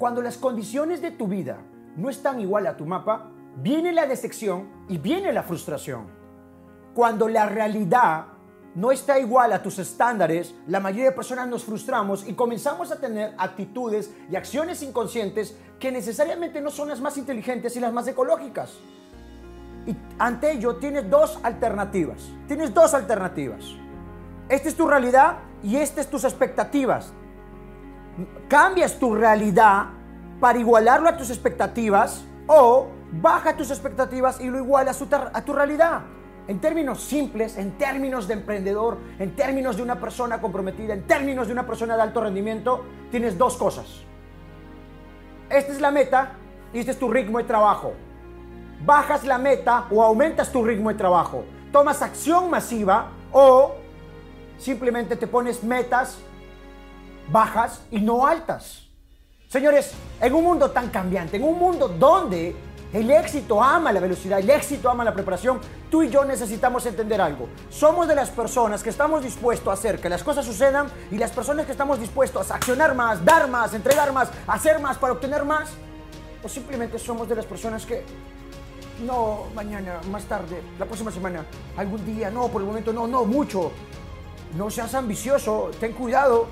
Cuando las condiciones de tu vida no están igual a tu mapa, viene la decepción y viene la frustración. Cuando la realidad no está igual a tus estándares, la mayoría de personas nos frustramos y comenzamos a tener actitudes y acciones inconscientes que necesariamente no son las más inteligentes y las más ecológicas. Y ante ello tienes dos alternativas. Tienes dos alternativas. Esta es tu realidad y estas es tus expectativas. Cambias tu realidad para igualarlo a tus expectativas o baja tus expectativas y lo igualas a tu realidad. En términos simples, en términos de emprendedor, en términos de una persona comprometida, en términos de una persona de alto rendimiento, tienes dos cosas. Esta es la meta y este es tu ritmo de trabajo. Bajas la meta o aumentas tu ritmo de trabajo. Tomas acción masiva o simplemente te pones metas bajas y no altas. Señores, en un mundo tan cambiante, en un mundo donde el éxito ama la velocidad, el éxito ama la preparación, tú y yo necesitamos entender algo. Somos de las personas que estamos dispuestos a hacer que las cosas sucedan y las personas que estamos dispuestos a accionar más, dar más, entregar más, hacer más para obtener más. O simplemente somos de las personas que no, mañana, más tarde, la próxima semana, algún día, no, por el momento no, no, mucho. No seas ambicioso, ten cuidado.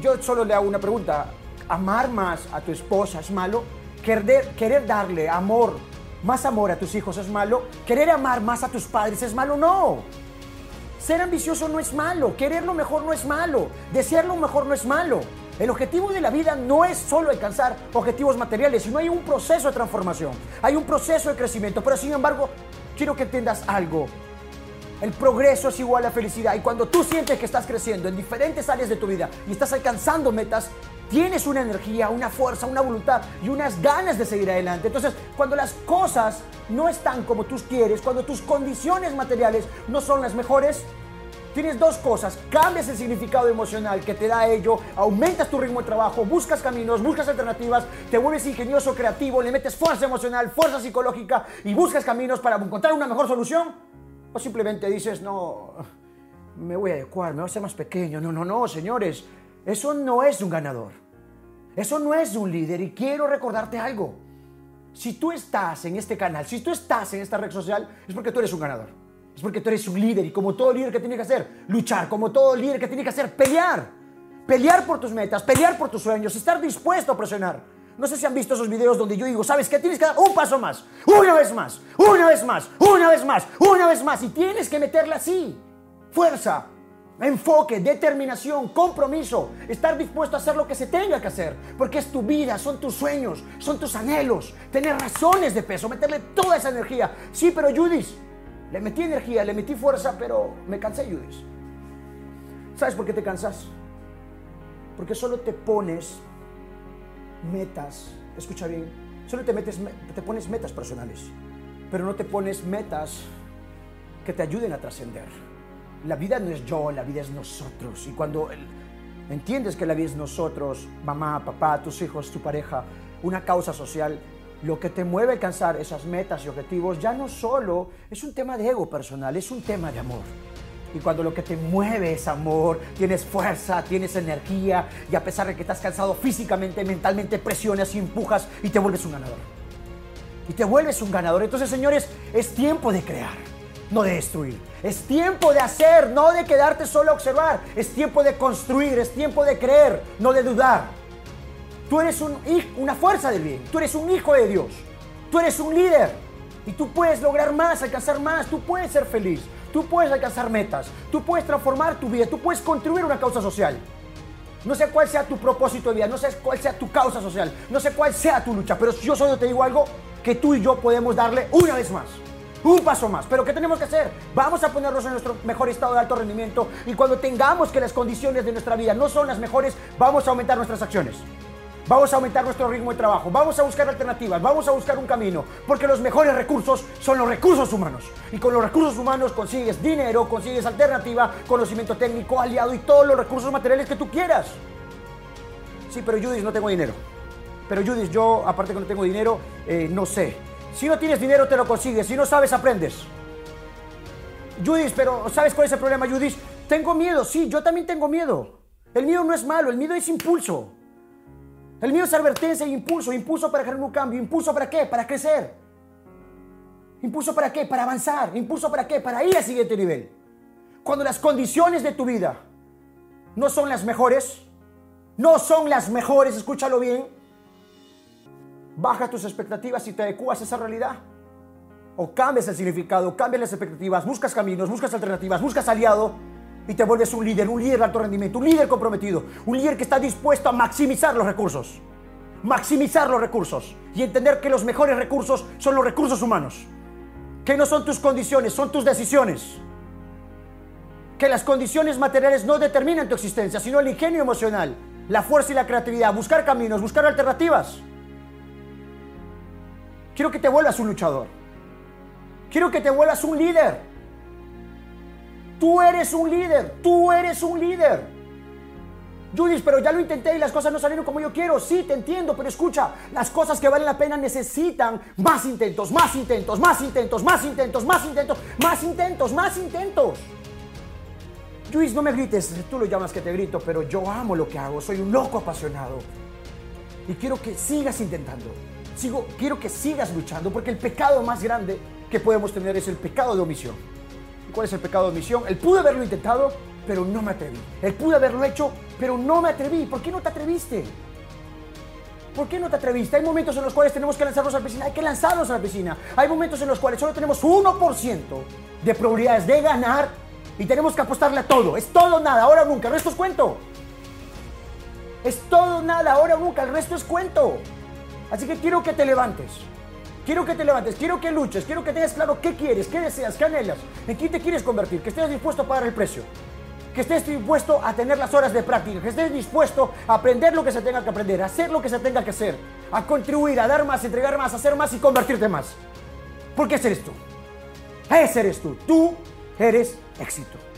Yo solo le hago una pregunta. ¿Amar más a tu esposa es malo? ¿Querer, querer darle amor, más amor a tus hijos es malo? ¿Querer amar más a tus padres es malo? No. Ser ambicioso no es malo, querer lo mejor no es malo, desear lo mejor no es malo. El objetivo de la vida no es solo alcanzar objetivos materiales, sino hay un proceso de transformación, hay un proceso de crecimiento. Pero sin embargo, quiero que entiendas algo. El progreso es igual a felicidad. Y cuando tú sientes que estás creciendo en diferentes áreas de tu vida y estás alcanzando metas, tienes una energía, una fuerza, una voluntad y unas ganas de seguir adelante. Entonces, cuando las cosas no están como tú quieres, cuando tus condiciones materiales no son las mejores, tienes dos cosas. Cambias el significado emocional que te da ello, aumentas tu ritmo de trabajo, buscas caminos, buscas alternativas, te vuelves ingenioso, creativo, le metes fuerza emocional, fuerza psicológica y buscas caminos para encontrar una mejor solución o simplemente dices, no, me voy a adecuar, me voy a hacer más pequeño. No, no, no, señores. Eso no es un ganador. Eso no es un líder. Y quiero recordarte algo. Si tú estás en este canal, si tú estás en esta red social, es porque tú eres un ganador. Es porque tú eres un líder. Y como todo líder que tiene que hacer, luchar. Como todo líder que tiene que hacer, pelear. Pelear por tus metas, pelear por tus sueños, estar dispuesto a presionar. No sé si han visto esos videos donde yo digo, ¿sabes qué? Tienes que dar un paso más, una vez más, una vez más, una vez más, una vez más. Y tienes que meterla así. Fuerza, enfoque, determinación, compromiso, estar dispuesto a hacer lo que se tenga que hacer, porque es tu vida, son tus sueños, son tus anhelos, tener razones de peso, meterle toda esa energía. Sí, pero Judith, le metí energía, le metí fuerza, pero me cansé, Judith. ¿Sabes por qué te cansas? Porque solo te pones metas, escucha bien, solo te, pones metas personales, pero no te pones metas que te ayuden a trascender. La vida no es yo, la vida es nosotros. Y cuando entiendes que la vida es nosotros, mamá, papá, tus hijos, tu pareja, una causa social, lo que te mueve a alcanzar esas metas y objetivos ya no solo es un tema de ego personal, es un tema de amor. Y cuando lo que te mueve es amor, tienes fuerza, tienes energía y a pesar de que estás cansado físicamente, mentalmente, presiones y empujas y te vuelves un ganador. Y te vuelves un ganador. Entonces, señores, es tiempo de crear, no de destruir. Es tiempo de hacer, no de quedarte solo a observar. Es tiempo de construir, es tiempo de creer, no de dudar. Tú eres un, una fuerza del bien, tú eres un hijo de Dios, tú eres un líder y tú puedes lograr más, alcanzar más, tú puedes ser feliz. Tú puedes alcanzar metas, tú puedes transformar tu vida, tú puedes contribuir a una causa social. No sé cuál sea tu propósito de vida, no sé cuál sea tu causa social, no sé cuál sea tu lucha, pero yo solo te digo algo que tú y yo podemos darle una vez más. Un paso más. Pero ¿qué tenemos que hacer? Vamos a ponernos en nuestro mejor estado de alto rendimiento y cuando tengamos que las condiciones de nuestra vida no son las mejores, vamos a aumentar nuestras acciones. Vamos a aumentar nuestro ritmo de trabajo, vamos a buscar alternativas, vamos a buscar un camino, porque los mejores recursos son los recursos humanos. Y con los recursos humanos consigues dinero, consigues alternativa, conocimiento técnico, aliado y todos los recursos materiales que tú quieras. Sí, pero Judith, no tengo dinero. Pero Judith, yo, aparte que no tengo dinero, eh, no sé. Si no tienes dinero, te lo consigues. Si no sabes, aprendes. Judith, pero ¿sabes cuál es el problema, Judith? Tengo miedo, sí, yo también tengo miedo. El miedo no es malo, el miedo es impulso. El mío es advertencia e impulso. Impulso para crear un cambio. ¿Impulso para qué? Para crecer. ¿Impulso para qué? Para avanzar. ¿Impulso para qué? Para ir al siguiente nivel. Cuando las condiciones de tu vida no son las mejores, no son las mejores, escúchalo bien, baja tus expectativas y te adecuas a esa realidad. O cambias el significado, cambias las expectativas, buscas caminos, buscas alternativas, buscas aliado y te vuelves un líder, un líder de alto rendimiento, un líder comprometido, un líder que está dispuesto a maximizar los recursos. Maximizar los recursos y entender que los mejores recursos son los recursos humanos. Que no son tus condiciones, son tus decisiones. Que las condiciones materiales no determinan tu existencia, sino el ingenio emocional, la fuerza y la creatividad, buscar caminos, buscar alternativas. Quiero que te vuelvas un luchador. Quiero que te vuelvas un líder. Tú eres un líder, tú eres un líder. Judith, pero ya lo intenté y las cosas no salieron como yo quiero. Sí, te entiendo, pero escucha, las cosas que valen la pena necesitan más intentos, más intentos, más intentos, más intentos, más intentos, más intentos, más intentos. Judith, no me grites, tú lo llamas que te grito, pero yo amo lo que hago, soy un loco apasionado. Y quiero que sigas intentando. Sigo, quiero que sigas luchando, porque el pecado más grande que podemos tener es el pecado de omisión. ¿Y cuál es el pecado de omisión? El pude haberlo intentado, pero no me atreví. El pude haberlo hecho, pero no me atreví. ¿Por qué no te atreviste? ¿Por qué no te atreviste? Hay momentos en los cuales tenemos que lanzarnos a la piscina. Hay que lanzarnos a la piscina. Hay momentos en los cuales solo tenemos 1% de probabilidades de ganar y tenemos que apostarle a todo. Es todo nada, ahora nunca. El resto es cuento. Es todo nada, ahora nunca. El resto es cuento. Así que quiero que te levantes. Quiero que te levantes, quiero que luches, quiero que tengas claro qué quieres, qué deseas, qué anhelas, en quién te quieres convertir, que estés dispuesto a pagar el precio, que estés dispuesto a tener las horas de práctica, que estés dispuesto a aprender lo que se tenga que aprender, a hacer lo que se tenga que hacer, a contribuir, a dar más, a entregar más, a hacer más y convertirte más. Porque ese eres tú. Ese eres tú. Tú eres éxito.